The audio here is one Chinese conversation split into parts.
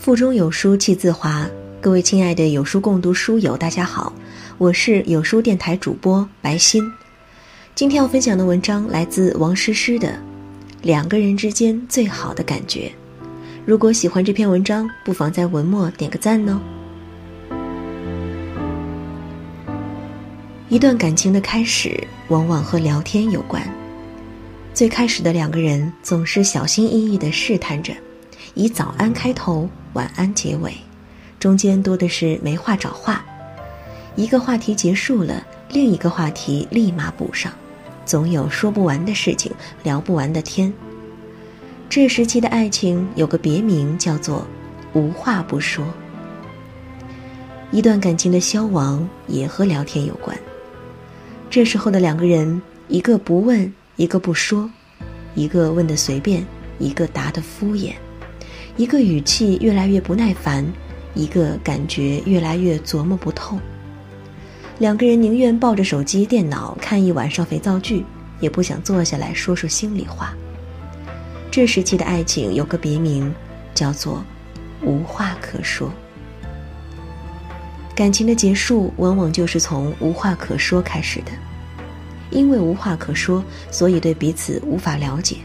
腹中有书气自华，各位亲爱的有书共读书友，大家好，我是有书电台主播白欣。今天要分享的文章来自王诗诗的《两个人之间最好的感觉》。如果喜欢这篇文章，不妨在文末点个赞哦。一段感情的开始，往往和聊天有关。最开始的两个人总是小心翼翼地试探着，以早安开头，晚安结尾，中间多的是没话找话。一个话题结束了，另一个话题立马补上，总有说不完的事情，聊不完的天。这时期的爱情有个别名叫做“无话不说”。一段感情的消亡也和聊天有关。这时候的两个人，一个不问。一个不说，一个问的随便，一个答的敷衍，一个语气越来越不耐烦，一个感觉越来越琢磨不透。两个人宁愿抱着手机、电脑看一晚上肥皂剧，也不想坐下来说说心里话。这时期的爱情有个别名，叫做“无话可说”。感情的结束，往往就是从无话可说开始的。因为无话可说，所以对彼此无法了解；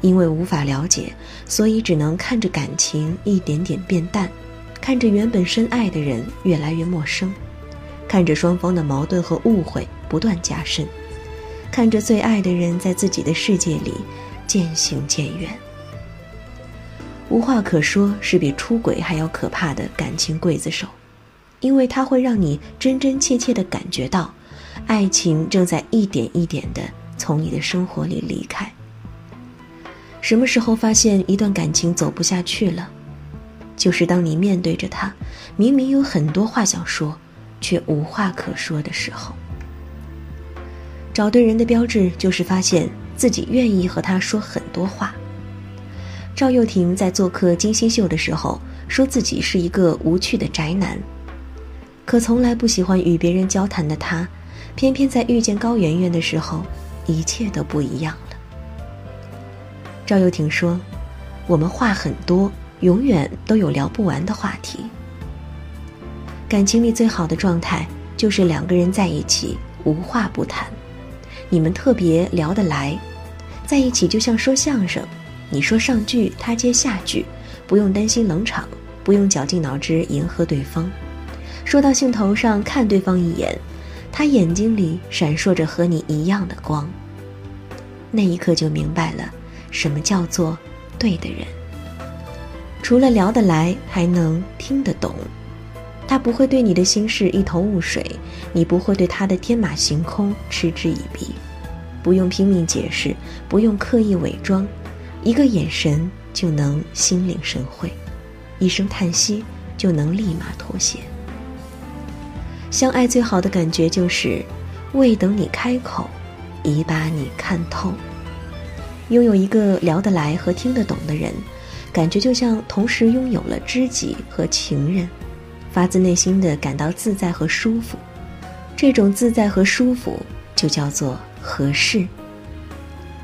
因为无法了解，所以只能看着感情一点点变淡，看着原本深爱的人越来越陌生，看着双方的矛盾和误会不断加深，看着最爱的人在自己的世界里渐行渐远。无话可说是比出轨还要可怕的感情刽子手，因为它会让你真真切切地感觉到。爱情正在一点一点的从你的生活里离开。什么时候发现一段感情走不下去了？就是当你面对着他，明明有很多话想说，却无话可说的时候。找对人的标志就是发现自己愿意和他说很多话。赵又廷在做客金星秀的时候，说自己是一个无趣的宅男，可从来不喜欢与别人交谈的他。偏偏在遇见高圆圆的时候，一切都不一样了。赵又廷说：“我们话很多，永远都有聊不完的话题。感情里最好的状态就是两个人在一起无话不谈，你们特别聊得来，在一起就像说相声，你说上句他接下句，不用担心冷场，不用绞尽脑汁迎合对方，说到兴头上看对方一眼。”他眼睛里闪烁着和你一样的光。那一刻就明白了，什么叫做对的人。除了聊得来，还能听得懂。他不会对你的心事一头雾水，你不会对他的天马行空嗤之以鼻。不用拼命解释，不用刻意伪装，一个眼神就能心领神会，一声叹息就能立马妥协。相爱最好的感觉就是，未等你开口，已把你看透。拥有一个聊得来和听得懂的人，感觉就像同时拥有了知己和情人，发自内心的感到自在和舒服。这种自在和舒服，就叫做合适。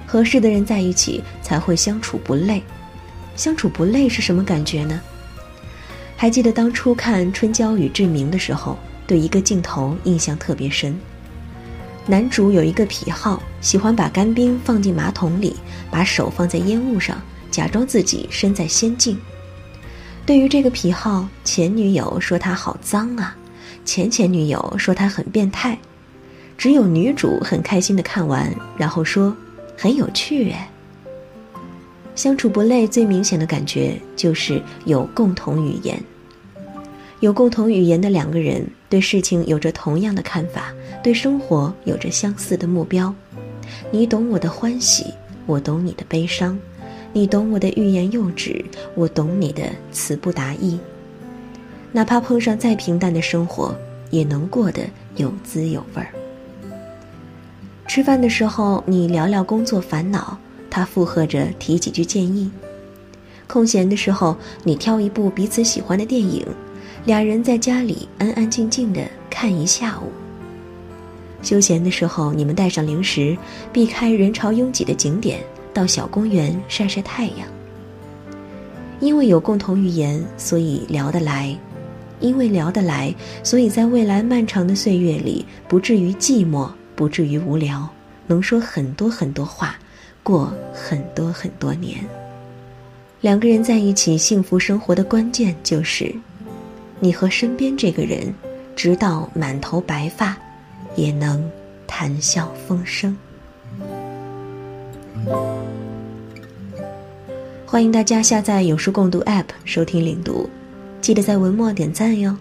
合适的人在一起才会相处不累。相处不累是什么感觉呢？还记得当初看《春娇与志明》的时候。对一个镜头印象特别深，男主有一个癖好，喜欢把干冰放进马桶里，把手放在烟雾上，假装自己身在仙境。对于这个癖好，前女友说他好脏啊，前前女友说他很变态，只有女主很开心的看完，然后说很有趣哎。相处不累，最明显的感觉就是有共同语言。有共同语言的两个人，对事情有着同样的看法，对生活有着相似的目标。你懂我的欢喜，我懂你的悲伤；你懂我的欲言又止，我懂你的词不达意。哪怕碰上再平淡的生活，也能过得有滋有味儿。吃饭的时候，你聊聊工作烦恼，他附和着提几句建议；空闲的时候，你挑一部彼此喜欢的电影。俩人在家里安安静静的看一下午。休闲的时候，你们带上零食，避开人潮拥挤的景点，到小公园晒晒太阳。因为有共同语言，所以聊得来；因为聊得来，所以在未来漫长的岁月里，不至于寂寞，不至于无聊，能说很多很多话，过很多很多年。两个人在一起幸福生活的关键就是，你和身边这个人，直到满头白发，也能谈笑风生。欢迎大家下载有书共读 App 收听领读，记得在文末点赞哟。